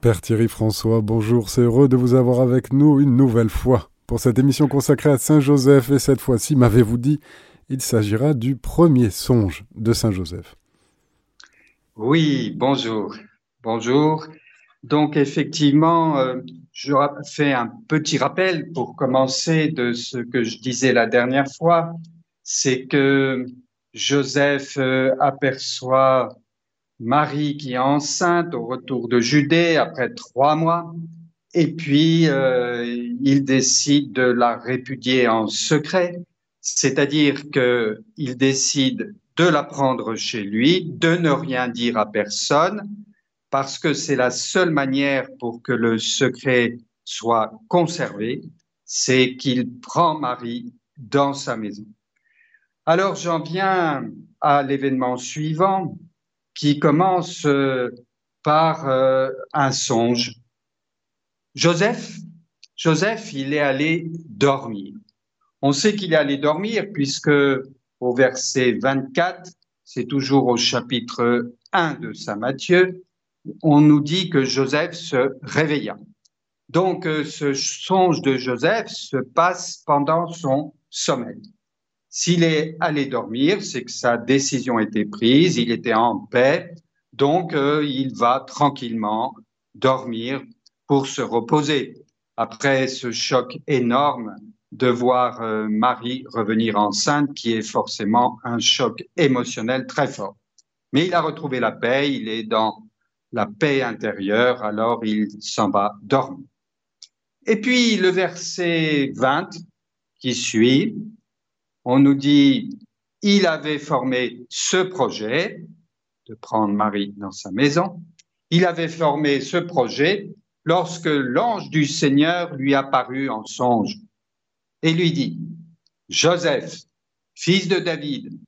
Père Thierry François, bonjour, c'est heureux de vous avoir avec nous une nouvelle fois pour cette émission consacrée à Saint Joseph et cette fois-ci, m'avez-vous dit, il s'agira du premier songe de Saint Joseph. Oui, bonjour. Bonjour. Donc effectivement, euh, je fais un petit rappel pour commencer de ce que je disais la dernière fois, c'est que Joseph euh, aperçoit Marie qui est enceinte au retour de Judée après trois mois, et puis euh, il décide de la répudier en secret, c'est-à-dire qu'il décide de la prendre chez lui, de ne rien dire à personne, parce que c'est la seule manière pour que le secret soit conservé, c'est qu'il prend Marie dans sa maison. Alors j'en viens à l'événement suivant qui commence euh, par euh, un songe. Joseph, Joseph, il est allé dormir. On sait qu'il est allé dormir puisque au verset 24, c'est toujours au chapitre 1 de Saint Matthieu, on nous dit que Joseph se réveilla. Donc euh, ce songe de Joseph se passe pendant son sommeil. S'il est allé dormir, c'est que sa décision était prise, il était en paix, donc euh, il va tranquillement dormir pour se reposer. Après ce choc énorme de voir euh, Marie revenir enceinte, qui est forcément un choc émotionnel très fort. Mais il a retrouvé la paix, il est dans la paix intérieure, alors il s'en va dormir. Et puis le verset 20 qui suit, on nous dit, il avait formé ce projet de prendre Marie dans sa maison. Il avait formé ce projet lorsque l'ange du Seigneur lui apparut en songe et lui dit, Joseph, fils de David,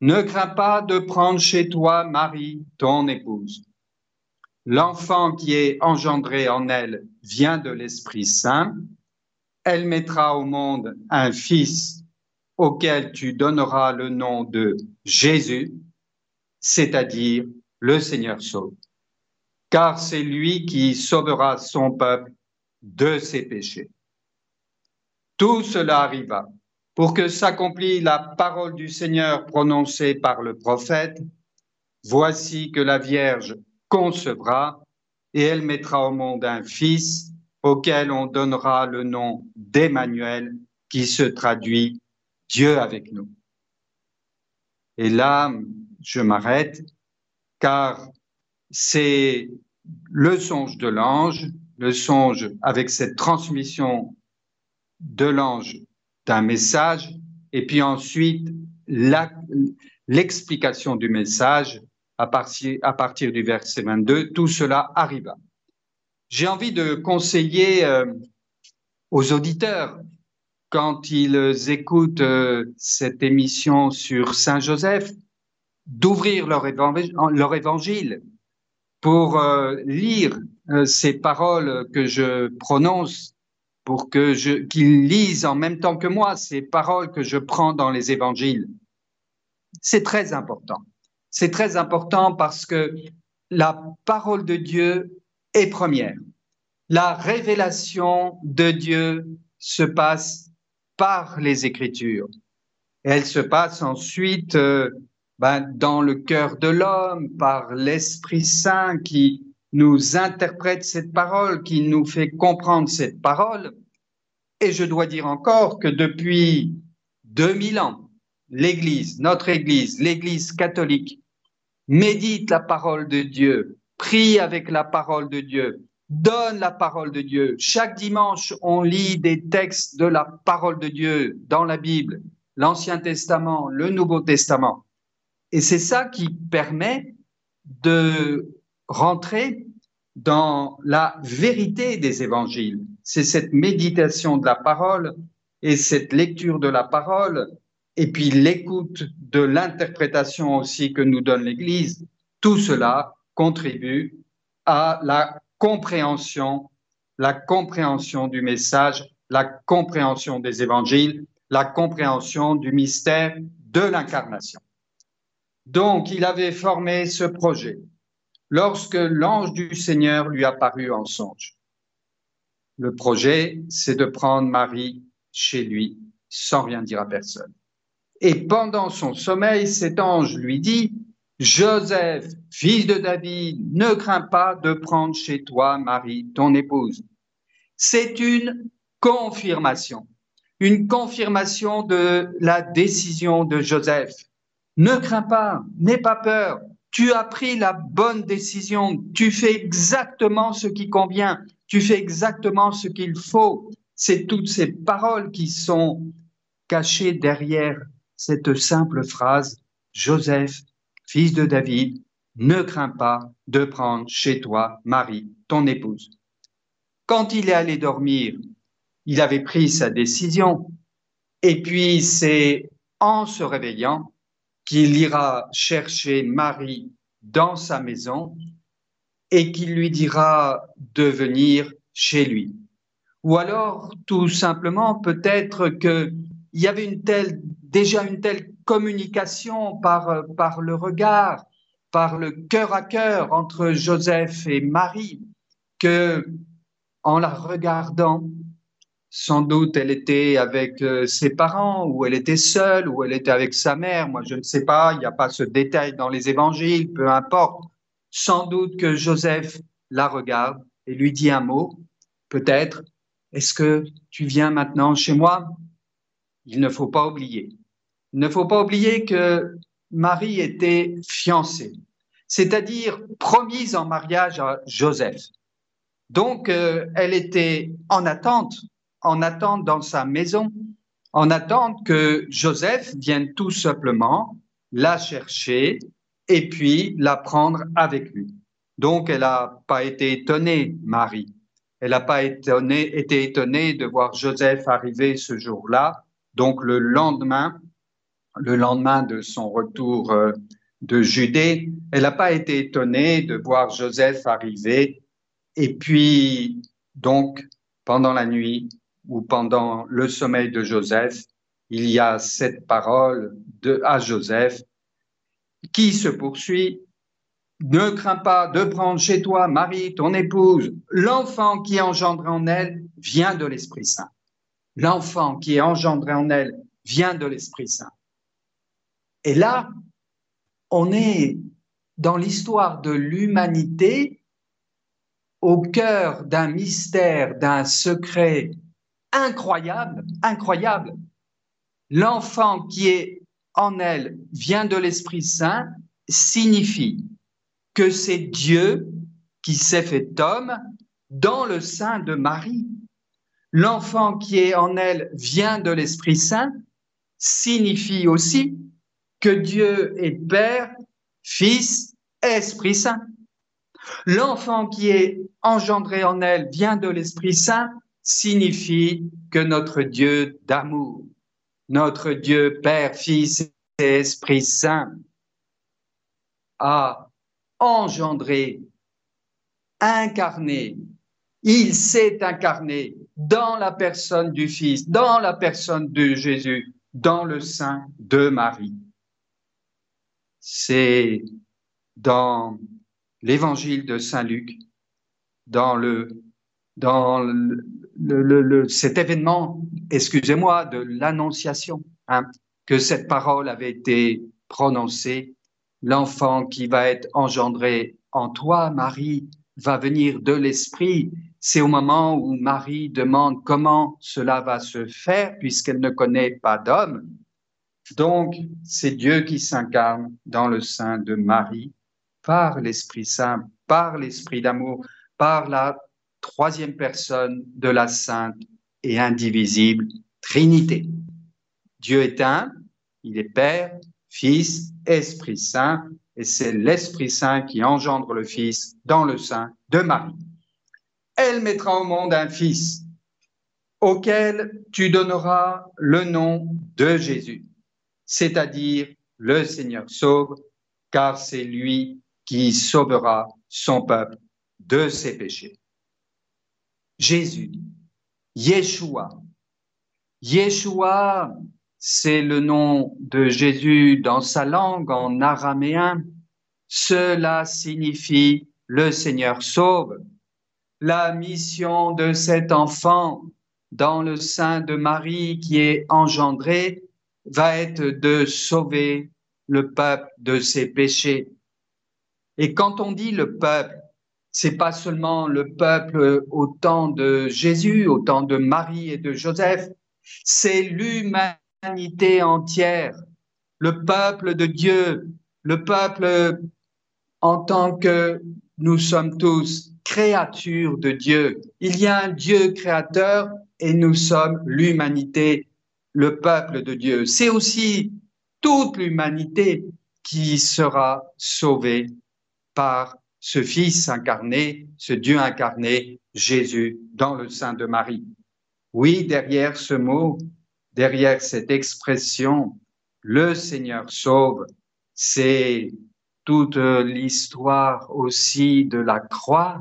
ne crains pas de prendre chez toi Marie, ton épouse. L'enfant qui est engendré en elle vient de l'Esprit Saint. Elle mettra au monde un fils auquel tu donneras le nom de Jésus, c'est-à-dire le Seigneur sauve. Car c'est lui qui sauvera son peuple de ses péchés. Tout cela arriva pour que s'accomplisse la parole du Seigneur prononcée par le prophète. Voici que la Vierge concevra et elle mettra au monde un fils auquel on donnera le nom d'Emmanuel qui se traduit Dieu avec nous. Et là, je m'arrête car c'est le songe de l'ange, le songe avec cette transmission de l'ange d'un message et puis ensuite l'explication du message à partir, du verset 22. Tout cela arriva. J'ai envie de conseiller euh, aux auditeurs quand ils écoutent euh, cette émission sur Saint Joseph d'ouvrir leur, évangile pour euh, lire ces paroles que je prononce pour que qu'ils lisent en même temps que moi ces paroles que je prends dans les évangiles. C'est très important. C'est très important parce que la parole de Dieu est première. La révélation de Dieu se passe par les Écritures. Elle se passe ensuite euh, ben, dans le cœur de l'homme par l'Esprit Saint qui nous interprète cette parole, qui nous fait comprendre cette parole. Et je dois dire encore que depuis 2000 ans, l'Église, notre Église, l'Église catholique, médite la parole de Dieu, prie avec la parole de Dieu, donne la parole de Dieu. Chaque dimanche, on lit des textes de la parole de Dieu dans la Bible, l'Ancien Testament, le Nouveau Testament. Et c'est ça qui permet de rentrer dans la vérité des évangiles. C'est cette méditation de la parole et cette lecture de la parole et puis l'écoute de l'interprétation aussi que nous donne l'Église. Tout cela contribue à la compréhension, la compréhension du message, la compréhension des évangiles, la compréhension du mystère de l'incarnation. Donc, il avait formé ce projet lorsque l'ange du Seigneur lui apparut en songe. Le projet, c'est de prendre Marie chez lui sans rien dire à personne. Et pendant son sommeil, cet ange lui dit, Joseph, fils de David, ne crains pas de prendre chez toi Marie, ton épouse. C'est une confirmation, une confirmation de la décision de Joseph. Ne crains pas, n'aie pas peur, tu as pris la bonne décision, tu fais exactement ce qui convient, tu fais exactement ce qu'il faut. C'est toutes ces paroles qui sont cachées derrière cette simple phrase, Joseph, fils de David, ne crains pas de prendre chez toi Marie, ton épouse. Quand il est allé dormir, il avait pris sa décision. Et puis c'est en se réveillant qu'il ira chercher Marie dans sa maison et qu'il lui dira de venir chez lui. Ou alors, tout simplement, peut-être qu'il y avait une telle, déjà une telle communication par, par le regard, par le cœur à cœur entre Joseph et Marie, que en la regardant, sans doute elle était avec euh, ses parents, ou elle était seule, ou elle était avec sa mère. Moi, je ne sais pas, il n'y a pas ce détail dans les évangiles, peu importe. Sans doute que Joseph la regarde et lui dit un mot, peut-être, est-ce que tu viens maintenant chez moi? Il ne faut pas oublier il ne faut pas oublier que Marie était fiancée, c'est-à-dire promise en mariage à Joseph. Donc, euh, elle était en attente, en attente dans sa maison, en attente que Joseph vienne tout simplement la chercher et puis la prendre avec lui. Donc, elle n'a pas été étonnée, Marie. Elle n'a pas été étonnée de voir Joseph arriver ce jour-là. Donc, le lendemain, le lendemain de son retour euh, de Judée, elle n'a pas été étonnée de voir Joseph arriver. Et puis, donc, pendant la nuit ou pendant le sommeil de Joseph, il y a cette parole de, à Joseph qui se poursuit. Ne crains pas de prendre chez toi Marie, ton épouse. L'enfant qui est engendré en elle vient de l'Esprit Saint. L'enfant qui est engendré en elle vient de l'Esprit Saint. Et là, on est dans l'histoire de l'humanité au cœur d'un mystère, d'un secret incroyable, incroyable. L'enfant qui est en elle vient de l'Esprit Saint signifie que c'est Dieu qui s'est fait homme dans le sein de Marie. L'enfant qui est en elle vient de l'Esprit Saint signifie aussi que Dieu est Père, Fils, Esprit Saint. L'enfant qui est engendré en elle vient de l'Esprit Saint signifie que notre Dieu d'amour, notre Dieu Père, Fils et Esprit Saint a engendré, incarné, il s'est incarné dans la personne du Fils, dans la personne de Jésus, dans le sein de Marie c'est dans l'évangile de Saint Luc, dans le dans le, cet événement, excusez-moi, de l'annonciation, hein, que cette parole avait été prononcée. L'enfant qui va être engendré en toi, Marie, va venir de l'Esprit. C'est au moment où Marie demande comment cela va se faire puisqu'elle ne connaît pas d'homme. Donc, c'est Dieu qui s'incarne dans le sein de Marie par l'Esprit Saint, par l'Esprit d'amour, par la troisième personne de la sainte et indivisible Trinité. Dieu est un, il est Père, Fils, Esprit Saint, et c'est l'Esprit Saint qui engendre le Fils dans le sein de Marie. Elle mettra au monde un Fils auquel tu donneras le nom de Jésus c'est-à-dire le Seigneur sauve, car c'est lui qui sauvera son peuple de ses péchés. Jésus, Yeshua. Yeshua, c'est le nom de Jésus dans sa langue en araméen. Cela signifie le Seigneur sauve. La mission de cet enfant dans le sein de Marie qui est engendré va être de sauver le peuple de ses péchés. Et quand on dit le peuple, c'est pas seulement le peuple au temps de Jésus, au temps de Marie et de Joseph, c'est l'humanité entière, le peuple de Dieu, le peuple en tant que nous sommes tous créatures de Dieu. Il y a un Dieu créateur et nous sommes l'humanité, le peuple de Dieu. C'est aussi toute l'humanité qui sera sauvée par ce Fils incarné, ce Dieu incarné, Jésus, dans le sein de Marie. Oui, derrière ce mot, derrière cette expression, le Seigneur sauve, c'est toute l'histoire aussi de la croix,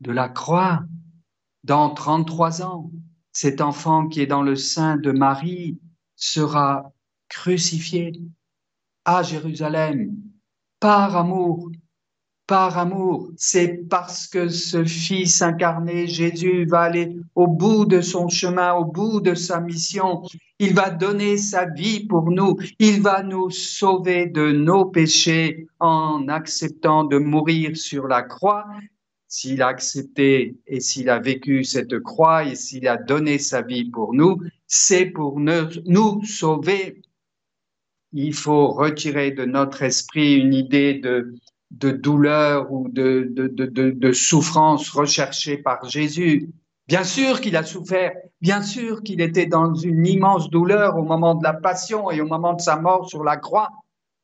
de la croix. Dans 33 ans, cet enfant qui est dans le sein de Marie sera crucifié à Jérusalem par amour par amour. C'est parce que ce Fils incarné, Jésus, va aller au bout de son chemin, au bout de sa mission. Il va donner sa vie pour nous. Il va nous sauver de nos péchés en acceptant de mourir sur la croix. S'il a accepté et s'il a vécu cette croix et s'il a donné sa vie pour nous, c'est pour nous sauver. Il faut retirer de notre esprit une idée de de douleur ou de, de, souffrance recherchée par Jésus. Bien sûr qu'il a souffert, bien sûr qu'il était dans une immense douleur au moment de la passion et au moment de sa mort sur la croix,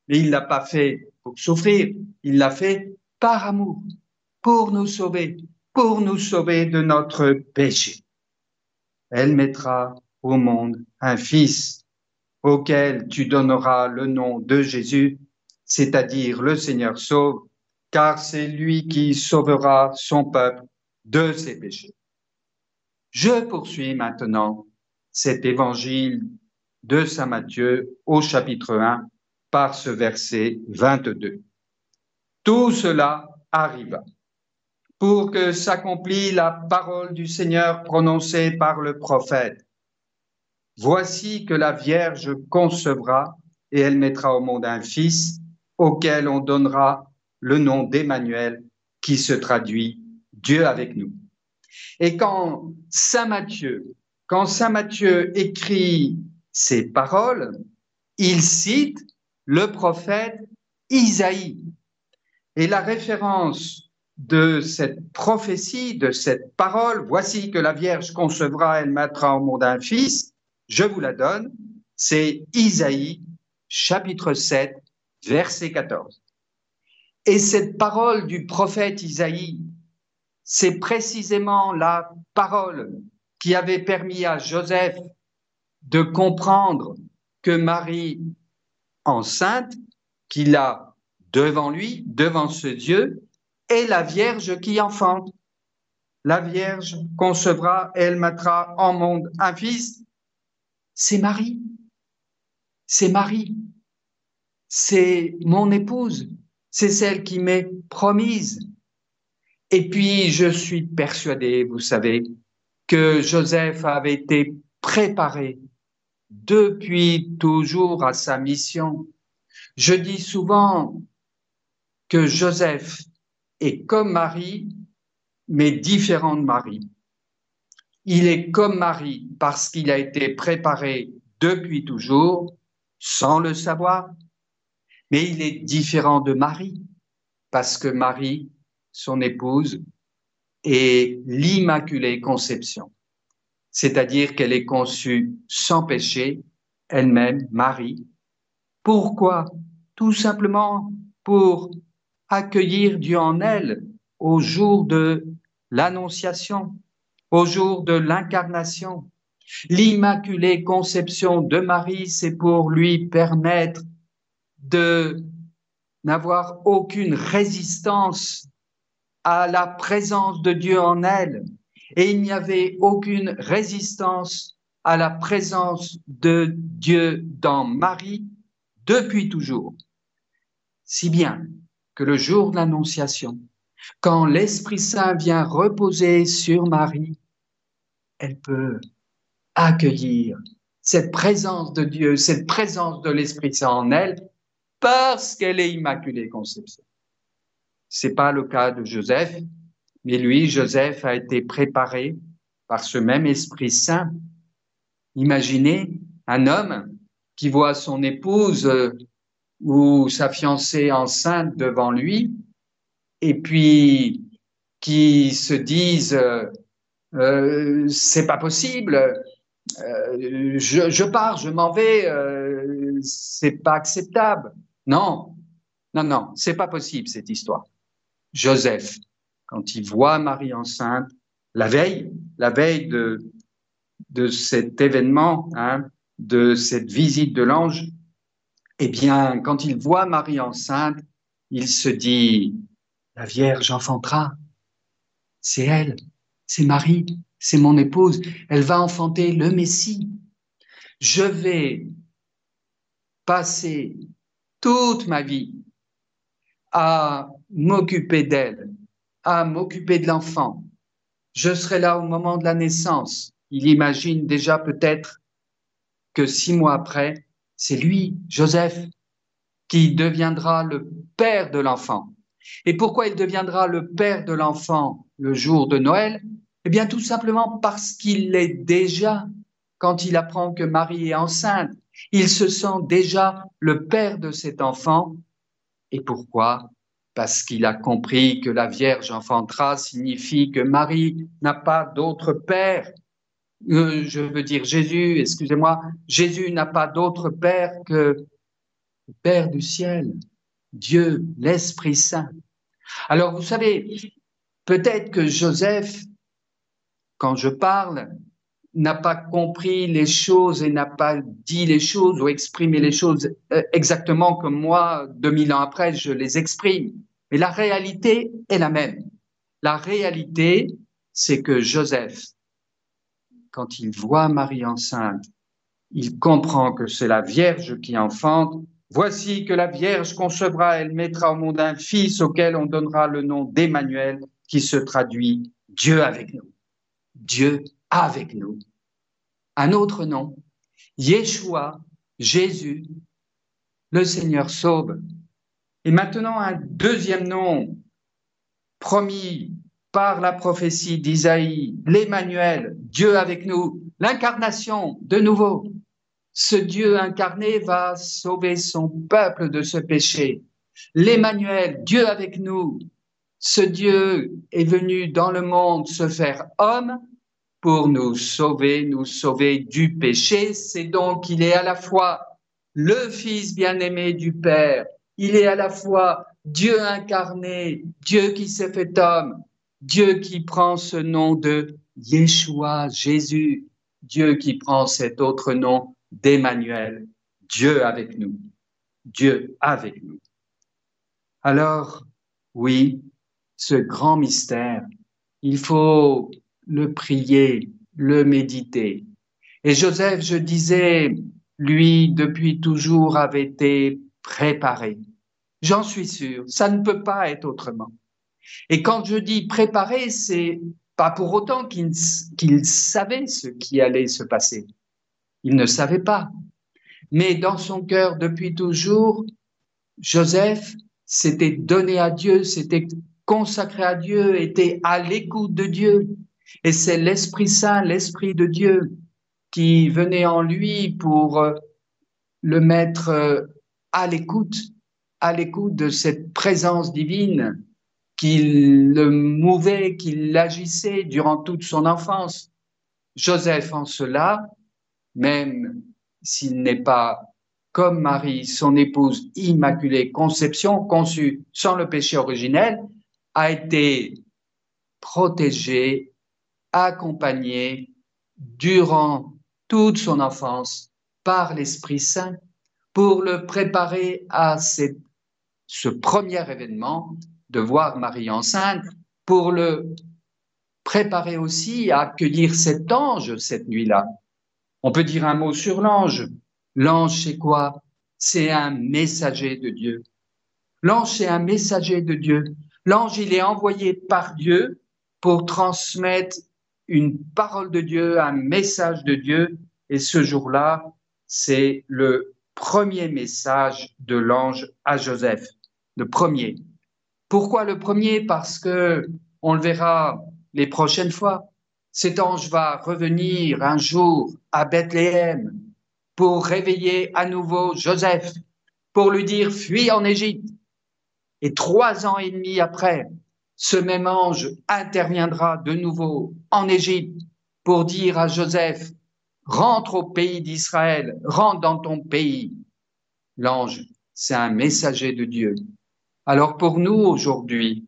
mais il l'a pas fait pour souffrir, il l'a fait par amour, pour nous sauver, pour nous sauver de notre péché. Elle mettra au monde un fils auquel tu donneras le nom de Jésus c'est-à-dire le Seigneur sauve, car c'est lui qui sauvera son peuple de ses péchés. Je poursuis maintenant cet évangile de Saint Matthieu au chapitre 1 par ce verset 22. Tout cela arriva pour que s'accomplisse la parole du Seigneur prononcée par le prophète. Voici que la Vierge concevra et elle mettra au monde un fils auquel on donnera le nom d'Emmanuel qui se traduit Dieu avec nous. Et quand Saint Matthieu, quand Saint Matthieu écrit ces paroles, il cite le prophète Isaïe. Et la référence de cette prophétie, de cette parole, voici que la Vierge concevra, elle mettra au monde un fils, je vous la donne, c'est Isaïe chapitre 7 verset 14. Et cette parole du prophète Isaïe, c'est précisément la parole qui avait permis à Joseph de comprendre que Marie, enceinte, qu'il a devant lui, devant ce Dieu, est la Vierge qui enfante. La Vierge concevra, elle mettra en monde un fils. C'est Marie. C'est Marie c'est mon épouse, c'est celle qui m'est promise. Et puis, je suis persuadé, vous savez, que Joseph avait été préparé depuis toujours à sa mission. Je dis souvent que Joseph comme Marie, mais différent de Marie. Il est comme Marie parce qu'il a été préparé depuis toujours, sans le savoir, mais il est différent de Marie, parce que Marie, son épouse, est l'Immaculée Conception, c'est-à-dire qu'elle est conçue sans péché, elle-même, Marie. Pourquoi? Tout simplement pour accueillir Dieu en elle au jour de l'Annonciation, au jour de l'incarnation. L'Immaculée Conception de Marie, c'est pour lui permettre de n'avoir aucune résistance à la présence de Dieu en elle. Et il n'y avait aucune résistance à la présence de Dieu dans Marie depuis toujours. si bien que le jour de l'Annonciation, quand l'Esprit Saint vient reposer sur Marie, elle peut accueillir cette présence de Dieu, cette présence de l'Esprit Saint en elle, parce qu'elle est Immaculée Conception. C'est pas le cas de Joseph, mais lui, Joseph a été préparé par ce même Esprit Saint. Imaginez un homme qui voit son épouse euh, ou sa fiancée enceinte devant lui, et puis qui se disent euh, euh, c'est pas possible, euh, je, je, pars, je m'en vais, euh, c'est pas acceptable. Non, non, non, c'est pas possible cette histoire. Joseph, quand il voit Marie enceinte, la veille, la veille de, de cet événement, hein, de cette visite de l'ange, eh bien, quand il voit Marie enceinte, il se dit, la Vierge enfantera. C'est elle, c'est Marie, c'est mon épouse. Elle va enfanter le Messie. Je vais passer toute ma vie à m'occuper d'elle, à m'occuper de l'enfant. Je serai là au moment de la naissance. Il imagine déjà peut-être que six mois après, c'est lui, Joseph, qui deviendra le père de l'enfant. Et pourquoi il deviendra le père de l'enfant le jour de Noël? Eh bien, tout simplement parce qu'il l'est déjà quand il apprend que Marie est enceinte. Il se sent déjà le père de cet enfant. Et pourquoi? Parce qu'il a compris que la Vierge enfantera signifie que Marie n'a pas d'autre père. Euh, je veux dire Jésus, excusez-moi, Jésus n'a pas d'autre père que le Père du ciel. Dieu, l'Esprit Saint. Alors, vous savez, peut-être que Joseph, quand je parle, n'a pas compris les choses et n'a pas dit les choses ou exprimé les choses euh, exactement comme moi, 2000 ans après, je les exprime. Mais la réalité est la même. La réalité, c'est que Joseph, quand il voit Marie enceinte, il comprend que c'est la Vierge qui enfante Voici que la Vierge concevra, elle mettra au monde un fils auquel on donnera le nom d'Emmanuel, qui se traduit Dieu avec nous. Dieu avec nous. Un autre nom, Yeshua, Jésus, le Seigneur sauve. Et maintenant un deuxième nom promis par la prophétie d'Isaïe, l'Emmanuel, Dieu avec nous, l'incarnation de nouveau ce Dieu incarné va sauver son peuple de ce péché. L'Emmanuel, Dieu avec nous, ce Dieu est venu dans le monde se faire homme pour nous sauver, nous sauver du péché. C'est donc qu'il est à la fois le Fils bien-aimé du Père, il est à la fois Dieu incarné, Dieu qui s'est fait homme, Dieu qui prend ce nom de Yeshua, Jésus, Dieu qui prend cet autre nom d'Emmanuel, Dieu avec nous, Dieu avec nous. Alors, oui, ce grand mystère, il faut le prier, le méditer. Et Joseph, je disais, lui, depuis toujours, avait été préparé. J'en suis sûr, ça ne peut pas être autrement. Et quand je dis préparé, c'est pas pour autant qu'il savait ce qui allait se passer. Il ne savait pas. Mais dans son cœur, depuis toujours, Joseph s'était donné à Dieu, s'était consacré à Dieu, était à l'écoute de Dieu. Et c'est l'Esprit Saint, l'Esprit de Dieu, qui venait en lui pour euh, le mettre euh, à l'écoute, à l'écoute de cette présence divine qui le mouvait, qui l'agissait durant toute son enfance. Joseph, en cela, même s'il n'est pas comme Marie, son épouse immaculée conception, conçue sans le péché originel, a été protégé, accompagné durant toute son enfance par l'Esprit Saint pour le préparer à ce premier événement de voir Marie enceinte, pour le préparer aussi à accueillir cet ange cette nuit-là, on peut dire un mot sur l'ange. L'ange, c'est quoi? C'est un messager de Dieu. L'ange, c'est un messager de Dieu. L'ange, il est envoyé par Dieu pour transmettre une parole de Dieu, un message de Dieu. Et ce jour-là, c'est le premier message de l'ange à Joseph. Le premier. Pourquoi le premier? Parce que on le verra les prochaines fois. Cet ange va revenir un jour à Bethléem pour réveiller à nouveau Joseph, pour lui dire fuis en Égypte. Et trois ans et demi après, ce même ange interviendra de nouveau en Égypte pour dire à Joseph, rentre au pays d'Israël, rentre dans ton pays. L'ange, c'est un messager de Dieu. Alors pour nous aujourd'hui,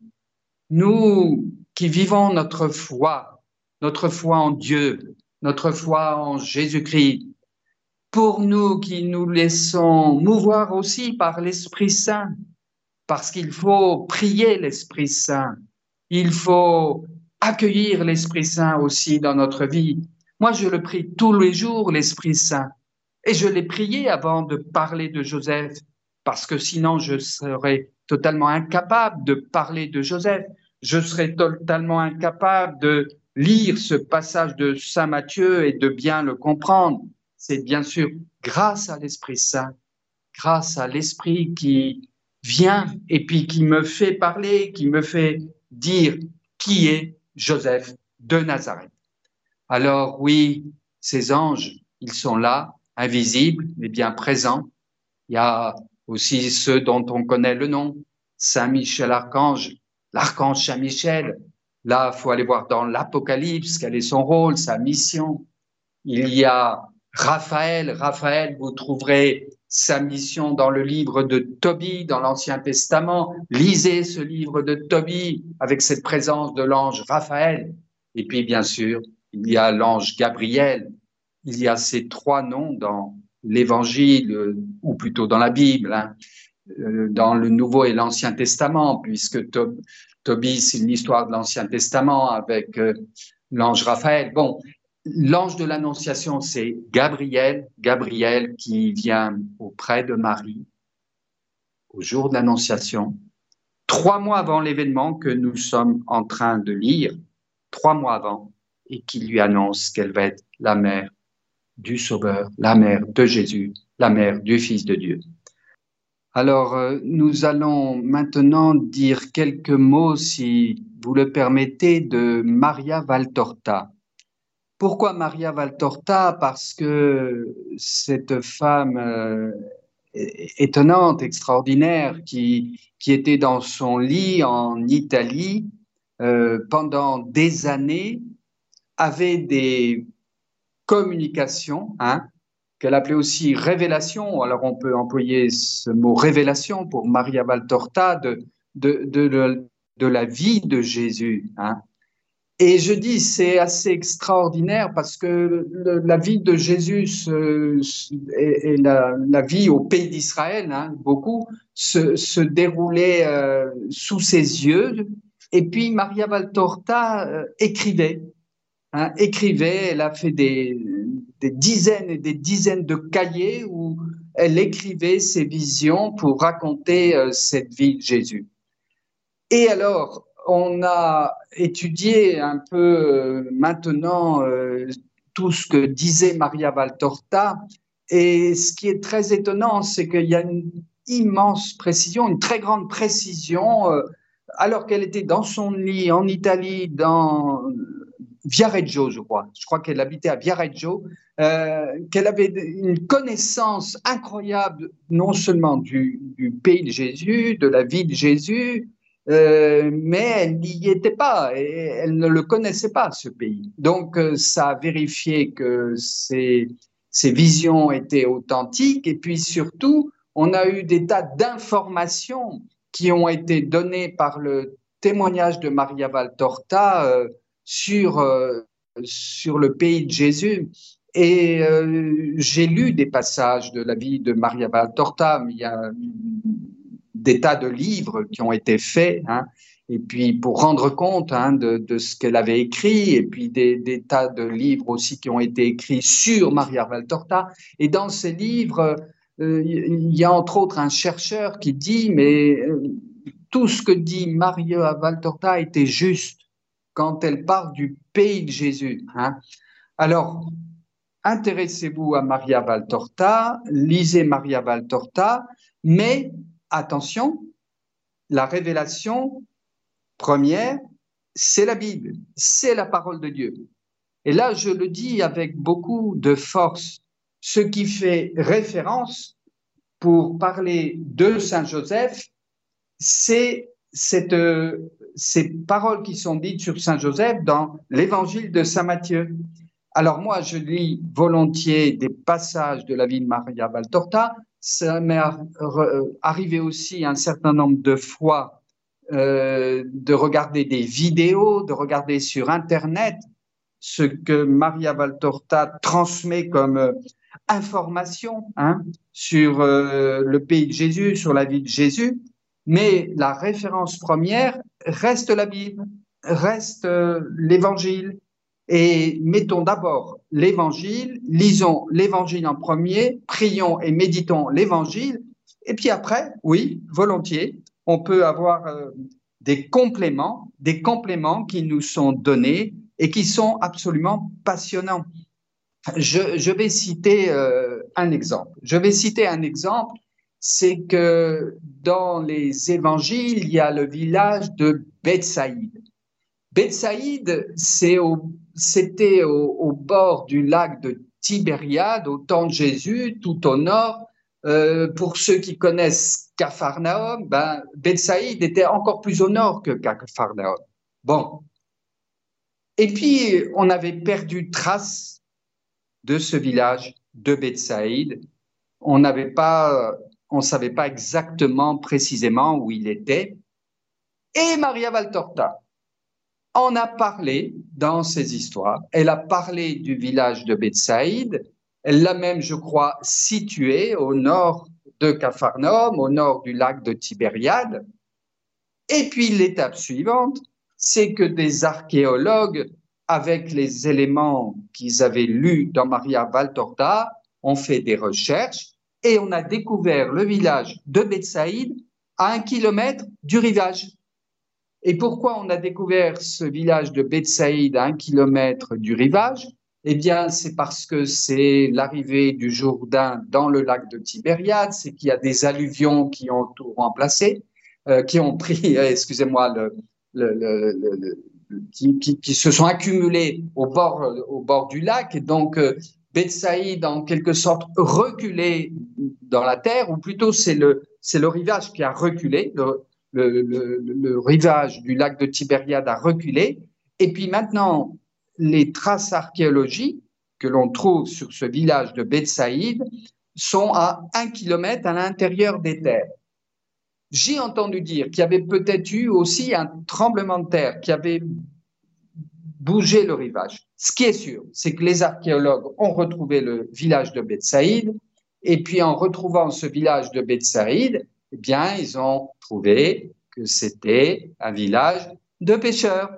nous qui vivons notre foi, notre foi en Dieu, notre foi en Jésus-Christ, pour nous qui nous laissons mouvoir aussi par l'Esprit Saint, parce qu'il faut prier l'Esprit Saint, il faut accueillir l'Esprit Saint aussi dans notre vie. Moi, je le prie tous les jours, l'Esprit Saint. Et je l'ai prié avant de parler de Joseph, parce que sinon je serais totalement incapable de parler de Joseph. Je serais totalement incapable de lire ce passage de Saint Matthieu et de bien le comprendre. C'est bien sûr grâce à l'Esprit Saint, grâce à l'Esprit qui vient et puis qui me fait parler, qui me fait dire qui est Joseph de Nazareth. Alors oui, ces anges, ils sont là, invisibles, mais bien présents. Il y a aussi ceux dont on connaît le nom, Saint Michel Archange, l'archange Saint Michel. Là, faut aller voir dans l'Apocalypse quel est son rôle, sa mission. Il y a Raphaël. Raphaël, vous trouverez sa mission dans le livre de Tobie, dans l'Ancien Testament. Lisez ce livre de Tobie avec cette présence de l'ange Raphaël. Et puis, bien sûr, il y a l'ange Gabriel. Il y a ces trois noms dans l'Évangile, ou plutôt dans la Bible, hein, euh, dans le Nouveau et l'Ancien Testament, puisque Tobie, c'est une histoire de l'Ancien Testament avec euh, l'ange Raphaël. Bon, L'ange de l'Annonciation, c'est Gabriel, Gabriel qui vient auprès de Marie au jour de l'Annonciation, trois mois avant l'événement que nous sommes en train de lire, trois mois avant, et qui lui annonce qu'elle va être la mère du Sauveur, la mère de Jésus, la mère du Fils de Dieu. Alors, euh, nous allons maintenant dire quelques mots, si vous le permettez, de Maria Valtorta. Pourquoi Maria Valtorta? Parce que cette femme euh, étonnante, extraordinaire, qui, qui était dans son lit en Italie euh, pendant des années, avait des communications, hein, qu'elle appelait aussi révélation. Alors on peut employer ce mot révélation pour Maria Valtorta de, de, de, de la vie de Jésus. Hein. Et je dis, c'est assez extraordinaire parce que la vie de Jésus et, la, vie au pays d'Israël, hein, beaucoup, se, se déroulait euh, sous ses yeux. Et puis Maria Valtorta euh, écrivait, hein, écrivait, elle a fait des, dizaines et des dizaines de cahiers où elle écrivait ses visions pour raconter euh, cette vie de Jésus. Et alors, on a étudié un peu euh, maintenant euh, tout ce que disait Maria Valtorta. Et ce qui est très étonnant, c'est qu'il y a une immense précision, une très grande précision, alors qu'elle était dans son lit en Italie, dans Viareggio, je crois. Je crois qu'elle habitait à Viareggio, qu'elle avait une connaissance incroyable non seulement du, pays de Jésus, de la vie de Jésus, euh, mais elle n'y était pas, et elle ne le connaissait pas, ce pays. Donc, euh, ça a vérifié que ces visions étaient authentiques, et puis surtout, on a eu des tas d'informations qui ont été données par le témoignage de Maria Valtorta euh, sur, sur le pays de Jésus. Et j'ai lu des passages de la vie de Maria Valtorta, il y a des tas de livres qui ont été faits, hein, et puis pour rendre compte hein, de, de, ce qu'elle avait écrit, et puis des, tas de livres aussi qui ont été écrits sur Maria Valtorta. Et dans ces livres, euh, il y a entre autres un chercheur qui dit, mais euh, tout ce que dit Maria Valtorta était juste quand elle parle du pays de Jésus. Hein. Alors, intéressez-vous à Maria Valtorta, lisez Maria Valtorta, mais attention, la révélation première, c'est la Bible, c'est la parole de Dieu. Et là, je le dis avec beaucoup de force, ce qui fait référence pour parler de Saint Joseph, c'est cette, ces paroles qui sont dites sur Saint Joseph dans l'évangile de Saint Matthieu. Alors moi, je lis volontiers des passages de la vie de Maria Valtorta. Ça m'est arrivé aussi un certain nombre de fois euh, de regarder des vidéos, de regarder sur Internet ce que Maria Valtorta transmet comme euh, information hein, sur euh, le pays de Jésus, sur la vie de Jésus, mais la référence première reste la Bible, reste euh, l'Évangile. Et mettons d'abord l'Évangile, lisons l'Évangile en premier, prions et méditons l'Évangile, et puis après, oui, volontiers, on peut avoir euh, des compléments, des compléments qui nous sont donnés et qui sont absolument passionnants. Je, vais citer euh, un exemple. Je vais citer un exemple, c'est que dans les évangiles, il y a le village de Bethsaïd. Bethsaïd, c'était au, bord du lac de Tibériade, au temps de Jésus, tout au nord. Euh, pour ceux qui connaissent Capharnaüm, ben, Bethsaïd était encore plus au nord que Capharnaüm. Bon. Et puis, on avait perdu trace de ce village de Bethsaïd. On n'avait pas, on savait pas exactement précisément où il était. Et Maria Valtorta en a parlé dans ses histoires. Elle a parlé du village de Bethsaïd. Elle l'a même, je crois, situé au nord de Capharnaüm, au nord du lac de Tibériade. Et puis l'étape suivante, c'est que des archéologues avec les éléments qu'ils avaient lus dans Maria Valtorta, on fait des recherches et on a découvert le village de Bethsaïd à un kilomètre du rivage. Et pourquoi on a découvert ce village de Bethsaïd à un kilomètre du rivage? Eh bien, c'est parce que c'est l'arrivée du Jourdain dans le lac de Tibériade, c'est qu'il y a des alluvions qui ont tout remplacé, euh, qui ont pris, excusez-moi, le, le, qui, se sont accumulés au bord, au bord du lac. Et donc, euh, Bethsaïd, en quelque sorte, reculé dans la terre, ou plutôt c'est le, c'est le rivage qui a reculé, le, le, rivage du lac de Tibériade a reculé. Et puis maintenant, les traces archéologiques que l'on trouve sur ce village de Bethsaïd sont à un kilomètre à l'intérieur des terres. J'ai entendu dire qu'il y avait peut-être eu aussi un tremblement de terre qui avait bougé le rivage. Ce qui est sûr, c'est que les archéologues ont retrouvé le village de Bethsaïd, et puis en retrouvant ce village de Bethsaïd, eh bien, ils ont trouvé que c'était un village de pêcheurs.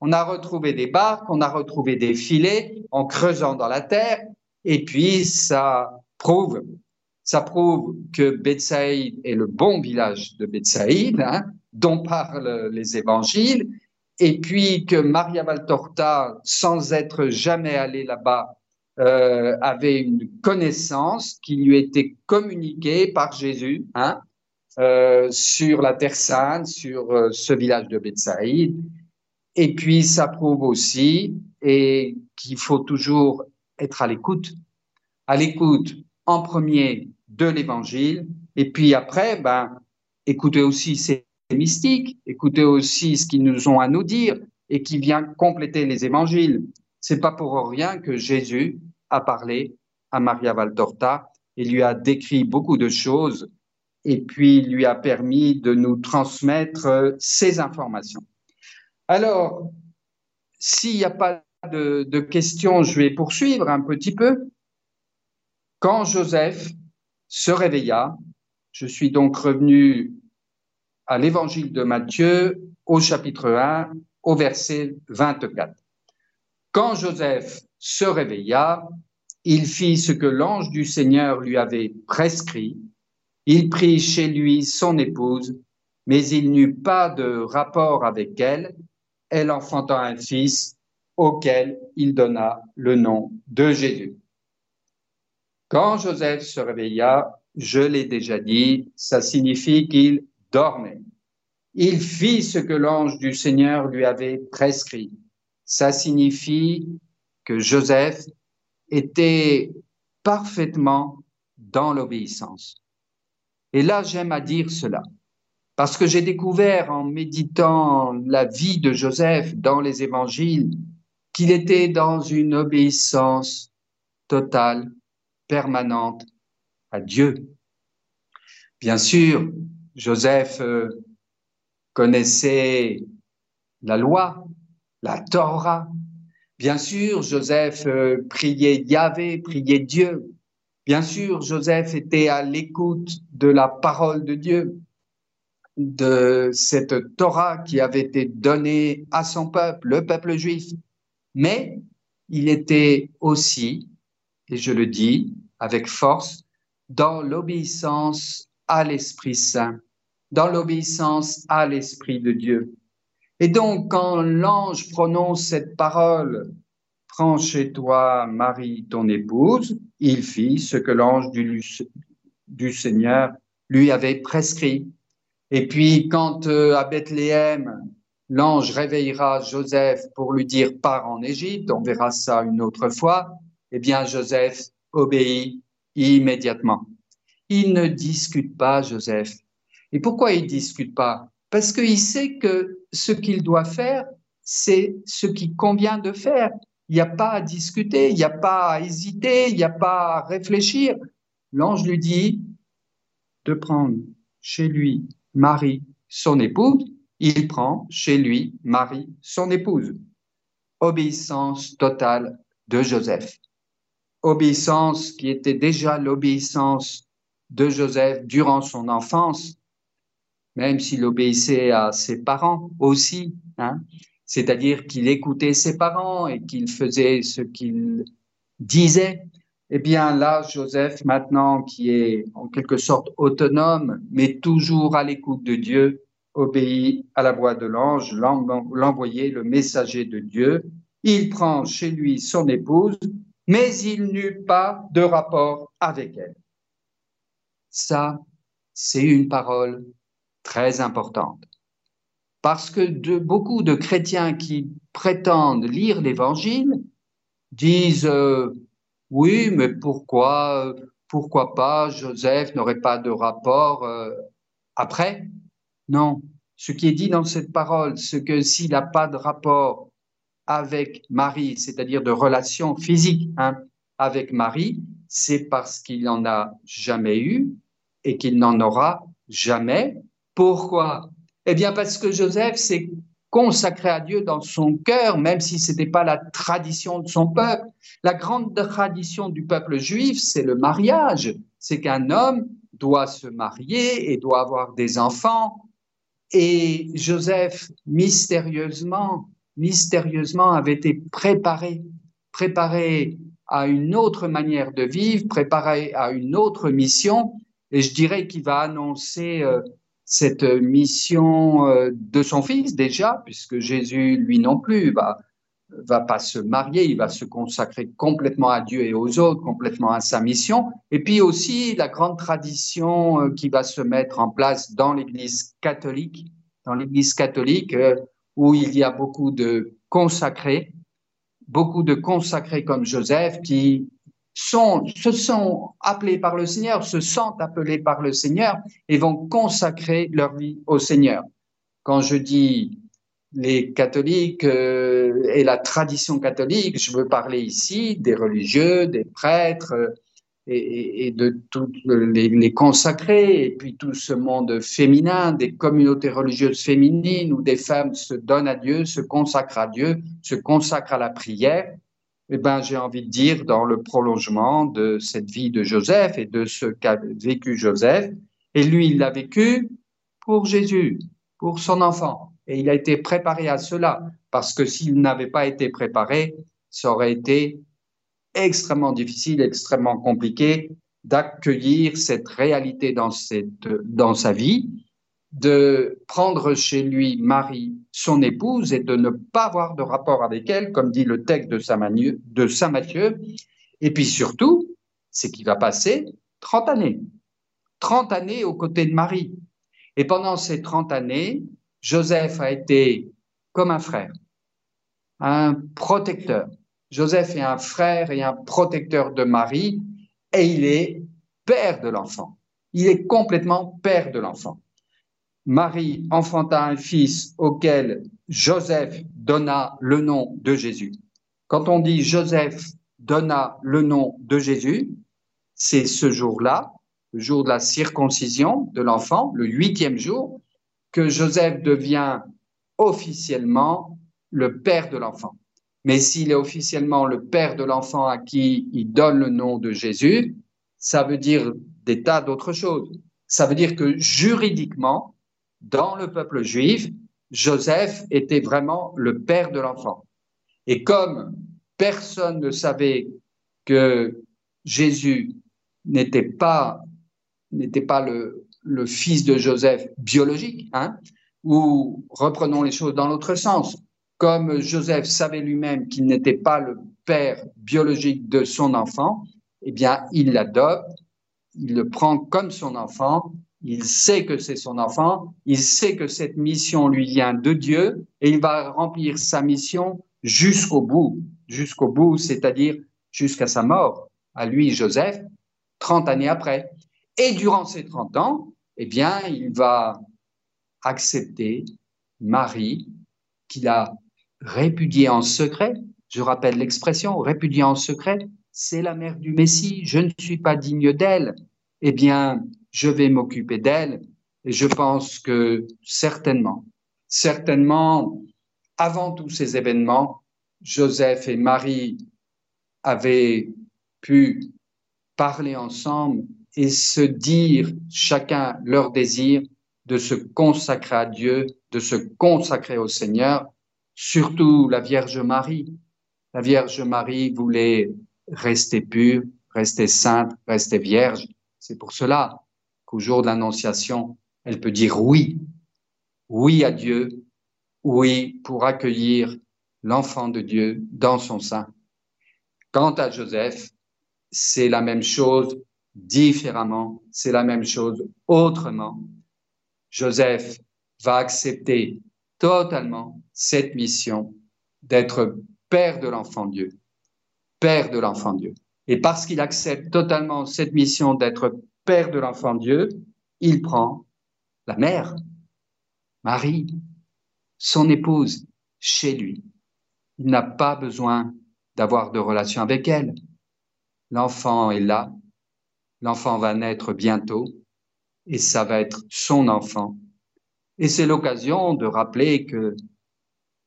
On a retrouvé des barques, on a retrouvé des filets en creusant dans la terre, et puis ça prouve ça prouve que Bethsaïd est le bon village de Bethsaïd, hein, dont parlent les évangiles, et puis que Maria Valtorta, sans être jamais allée là-bas, euh, avait une connaissance qui lui était communiquée par Jésus hein, euh, sur la Terre Sainte, sur euh, ce village de Bethsaïd. Et puis ça prouve aussi et qu'il faut toujours être à l'écoute, à l'écoute en premier de l'évangile. Et puis après, ben, écoutez aussi mystiques, écoutez aussi ce qu'ils nous ont à nous dire et qui vient compléter les évangiles. C'est pas pour rien que Jésus a parlé à Maria Valtorta et lui a décrit beaucoup de choses et puis lui a permis de nous transmettre ces informations. Alors, s'il n'y a pas de questions, je vais poursuivre un petit peu. Quand Joseph se réveilla. Je suis donc revenu à l'évangile de Matthieu au chapitre 1 au verset 24. Quand Joseph se réveilla, il fit ce que l'ange du Seigneur lui avait prescrit. Il prit chez lui son épouse, mais il n'eut pas de rapport avec elle. Elle enfanta un fils auquel il donna le nom de Jésus. Quand Joseph se réveilla, je l'ai déjà dit, ça signifie qu'il dormait. Il fit ce que l'ange du Seigneur lui avait prescrit. Ça signifie que Joseph était parfaitement dans l'obéissance. Et là, j'aime à dire cela, parce que j'ai découvert en méditant la vie de Joseph dans les évangiles qu'il était dans une obéissance totale, permanente à Dieu. Bien sûr, Joseph euh, connaissait la loi, la Torah, Bien sûr, Joseph euh, priait Yahvé, priait Dieu. Bien sûr, Joseph était à l'écoute de la parole de Dieu, de cette Torah qui avait été donnée à son peuple, le peuple juif. Mais il était aussi, et je le dis avec force, dans l'obéissance à l'Esprit Saint, dans l'obéissance à l'Esprit de Dieu. Et donc, quand l'ange prononce cette parole, prends chez toi Marie, ton épouse, il fit ce que l'ange du, Seigneur lui avait prescrit. Et puis, quand euh, à Bethléem, l'ange réveillera Joseph pour lui dire pars en Égypte, on verra ça une autre fois, eh bien, Joseph obéit immédiatement. Il ne discute pas, Joseph. Et pourquoi il discute pas? Parce qu'il sait que ce qu'il doit faire, c'est ce qui convient de faire. Il n'y a pas à discuter, il n'y a pas à hésiter, il n'y a pas à réfléchir. L'ange lui dit de prendre chez lui Marie, son épouse. Il prend chez lui Marie, son épouse. Obéissance totale de Joseph. Obéissance qui était déjà l'obéissance de Joseph durant son enfance, même s'il obéissait à ses parents aussi, hein, c'est-à-dire qu'il écoutait ses parents et qu'il faisait ce qu'il disait. Eh bien là, Joseph, maintenant qui est en quelque sorte autonome, mais toujours à l'écoute de Dieu, obéit à la voix de l'ange, l'envoyer le messager de Dieu. Il prend chez lui son épouse, mais il n'eut pas de rapport avec elle. Ça, c'est une parole très importante. Parce que beaucoup de chrétiens qui prétendent lire l'Évangile disent euh, oui, mais pourquoi, pourquoi pas Joseph n'aurait pas de rapport euh, après? Non. Ce qui est dit dans cette parole, c'est que s'il n'a pas de rapport avec Marie, c'est-à-dire de relation physique hein, avec Marie, c'est parce qu'il n'en a jamais eu et qu'il n'en aura jamais pourquoi? Eh bien parce que Joseph s'est consacré à Dieu dans son cœur, même si ce n'était pas la tradition de son peuple. La grande tradition du peuple juif, c'est le mariage. C'est qu'un homme doit se marier et doit avoir des enfants. Et Joseph, mystérieusement, mystérieusement, avait été préparé, préparé à une autre manière de vivre, préparé à une autre mission. Et je dirais qu'il va annoncer euh, cette mission euh, de son fils déjà, puisque Jésus, lui non plus, va va pas se marier, il va se consacrer complètement à Dieu et aux autres, complètement à sa mission. Et puis aussi la grande tradition euh, qui va se mettre en place dans l'Église catholique, dans l'Église catholique où il y a beaucoup de consacrés, beaucoup de consacrés comme Joseph qui se sont appelés par le Seigneur, se sentent appelés par le Seigneur et vont consacrer leur vie au Seigneur. Quand je dis les catholiques euh, et la tradition catholique, je veux parler ici des religieux, des prêtres et, et, de tous les, les, consacrés, et puis tout ce monde féminin, des communautés religieuses féminines où des femmes se donnent à Dieu, se consacrent à Dieu, se consacrent à la prière eh ben, j'ai envie de dire, dans le prolongement de cette vie de Joseph et de ce qu'a vécu Joseph. Et lui, il l'a vécu pour Jésus, pour son enfant. Et il a été préparé à cela, parce que s'il n'avait pas été préparé, ça aurait été extrêmement difficile, extrêmement compliqué d'accueillir cette réalité dans, cette, dans sa vie, de prendre chez lui Marie, son épouse, et de ne pas avoir de rapport avec elle, comme dit le texte de Saint, Matthieu. Et puis surtout, c'est qu'il va passer 30 années. 30 années aux côtés de Marie. Et pendant ces 30 années, Joseph a été comme un frère, un protecteur. Joseph est un frère et un protecteur de Marie et il est père de l'enfant. Il est complètement père de l'enfant. Marie enfanta un fils auquel Joseph donna le nom de Jésus. Quand on dit Joseph donna le nom de Jésus, c'est ce jour-là, le jour de la circoncision de l'enfant, le huitième jour, que Joseph devient officiellement le père de l'enfant. Mais s'il est officiellement le père de l'enfant à qui il donne le nom de Jésus, ça veut dire des tas d'autres choses. Ça veut dire que juridiquement, dans le peuple juif, Joseph était vraiment le père de l'enfant. Et comme personne ne savait que Jésus n'était pas, le fils de Joseph biologique, hein, ou reprenons les choses dans l'autre sens, comme Joseph savait lui-même qu'il n'était pas le père biologique de son enfant, eh bien, il l'adopte, il le prend comme son enfant, il sait que c'est son enfant, il sait que cette mission lui vient de Dieu et il va remplir sa mission jusqu'au bout, jusqu'au bout, c'est-à-dire jusqu'à sa mort, à lui, Joseph, 30 années après. Et durant ces 30 ans, eh bien, il va accepter Marie, qu'il a répudiée en secret. Je rappelle l'expression, répudiée en secret, c'est la mère du Messie, je ne suis pas digne d'elle, eh bien, je vais m'occuper d'elle. Et je pense que certainement, certainement, avant tous ces événements, Joseph et Marie avaient pu parler ensemble et se dire chacun leur désir de se consacrer à Dieu, de se consacrer au Seigneur, surtout la Vierge Marie. La Vierge Marie voulait rester pure, rester sainte, rester vierge. C'est pour cela qu'au jour de l'Annonciation, elle peut dire oui, oui à Dieu, oui pour accueillir l'enfant de Dieu dans son sein. Quant à Joseph, c'est la même chose différemment, c'est la même chose autrement. Joseph va accepter totalement cette mission d'être père de l'enfant Dieu. Père de l'enfant Dieu. Et parce qu'il accepte totalement cette mission d'être Père de l'enfant Dieu, il prend la mère, Marie, son épouse, chez lui. Il n'a pas besoin d'avoir de relation avec elle. L'enfant est là, l'enfant va naître bientôt, et ça va être son enfant. Et c'est l'occasion de rappeler que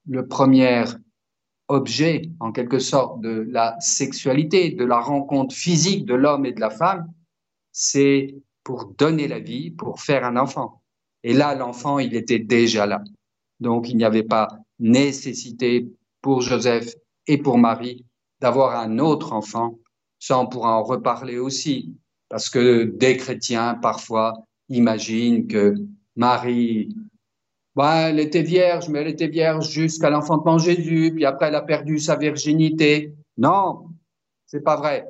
le premier objet, en quelque sorte, de la sexualité, de la rencontre physique de l'homme et de la femme, c'est pour donner la vie, pour faire un enfant. Et là, l'enfant, il était déjà là. Donc, il n'y avait pas nécessité pour Joseph et pour Marie d'avoir un autre enfant. Ça, on en reparler aussi, parce que des chrétiens, parfois, imaginent que Marie, bah, elle était vierge, mais elle était vierge jusqu'à l'enfantement Jésus, puis après elle a perdu sa virginité. Non, c'est pas vrai.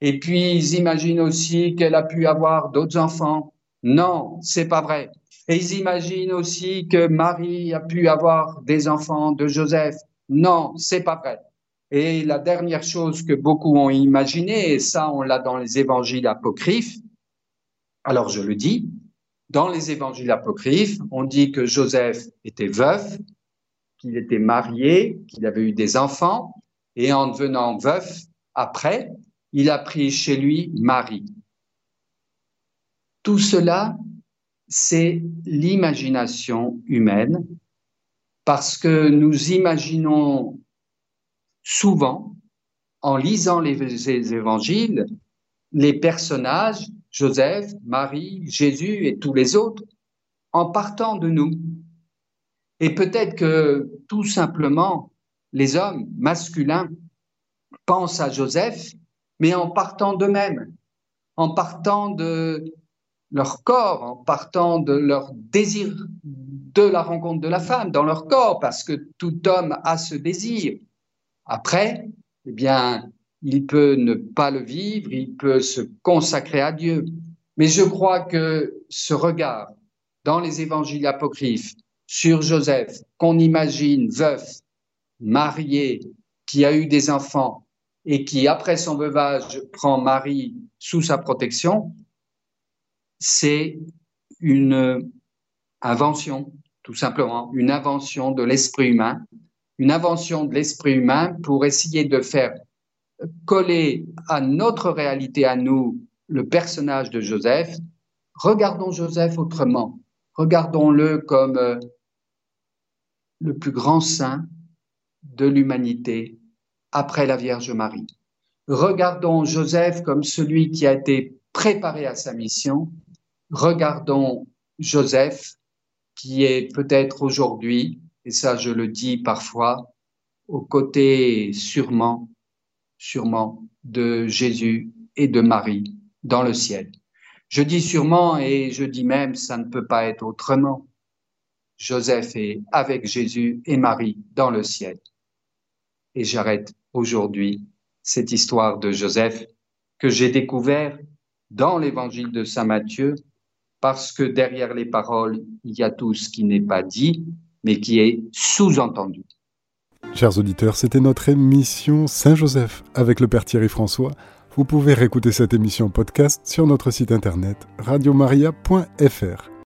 Et puis ils imaginent aussi qu'elle a pu avoir d'autres enfants. Non, c'est pas vrai. Et ils imaginent aussi que Marie a pu avoir des enfants de Joseph. Non, c'est pas vrai. Et la dernière chose que beaucoup ont imaginé, et ça on l'a dans les évangiles apocryphes, alors je le dis, dans les évangiles apocryphes, on dit que Joseph était veuf, qu'il était marié, qu'il avait eu des enfants, et en devenant veuf, après, il a pris chez lui Marie. Tout cela, c'est l'imagination humaine, parce que nous imaginons souvent, en lisant les évangiles, les personnages Joseph, Marie, Jésus et tous les autres en partant de nous. Et peut-être que tout simplement, les hommes masculins pensent à Joseph, mais en partant d'eux-mêmes, en partant de leur corps, en partant de leur désir de la rencontre de la femme dans leur corps, parce que tout homme a ce désir. Après, eh bien, il peut ne pas le vivre, il peut se consacrer à Dieu. Mais je crois que ce regard dans les évangiles apocryphes sur Joseph, qu'on imagine veuf, marié, qui a eu des enfants et qui, après son veuvage, prend Marie sous sa protection, c'est une invention, tout simplement, une invention de l'esprit humain, une invention de l'esprit humain pour essayer de faire coller à notre réalité, à nous, le personnage de Joseph. Regardons Joseph autrement. Regardons-le comme euh, le plus grand saint de l'humanité après la Vierge Marie. Regardons Joseph comme celui qui a été préparé à sa mission. Regardons Joseph qui est peut-être aujourd'hui, et ça je le dis parfois, aux côtés sûrement, sûrement de Jésus et de Marie dans le ciel. Je dis sûrement et je dis même ça ne peut pas être autrement. Joseph est avec Jésus et Marie dans le ciel. Et j'arrête aujourd'hui cette histoire de Joseph que j'ai découvert dans l'évangile de Saint Matthieu parce que derrière les paroles, il y a tout ce qui n'est pas dit, mais qui est sous-entendu. Chers auditeurs, c'était notre émission Saint-Joseph avec le Père Thierry François. Vous pouvez réécouter cette émission podcast sur notre site internet radiomaria.fr.